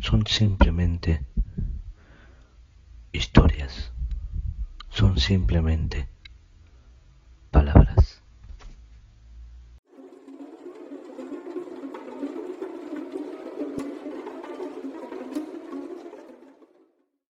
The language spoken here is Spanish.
son simplemente historias, son simplemente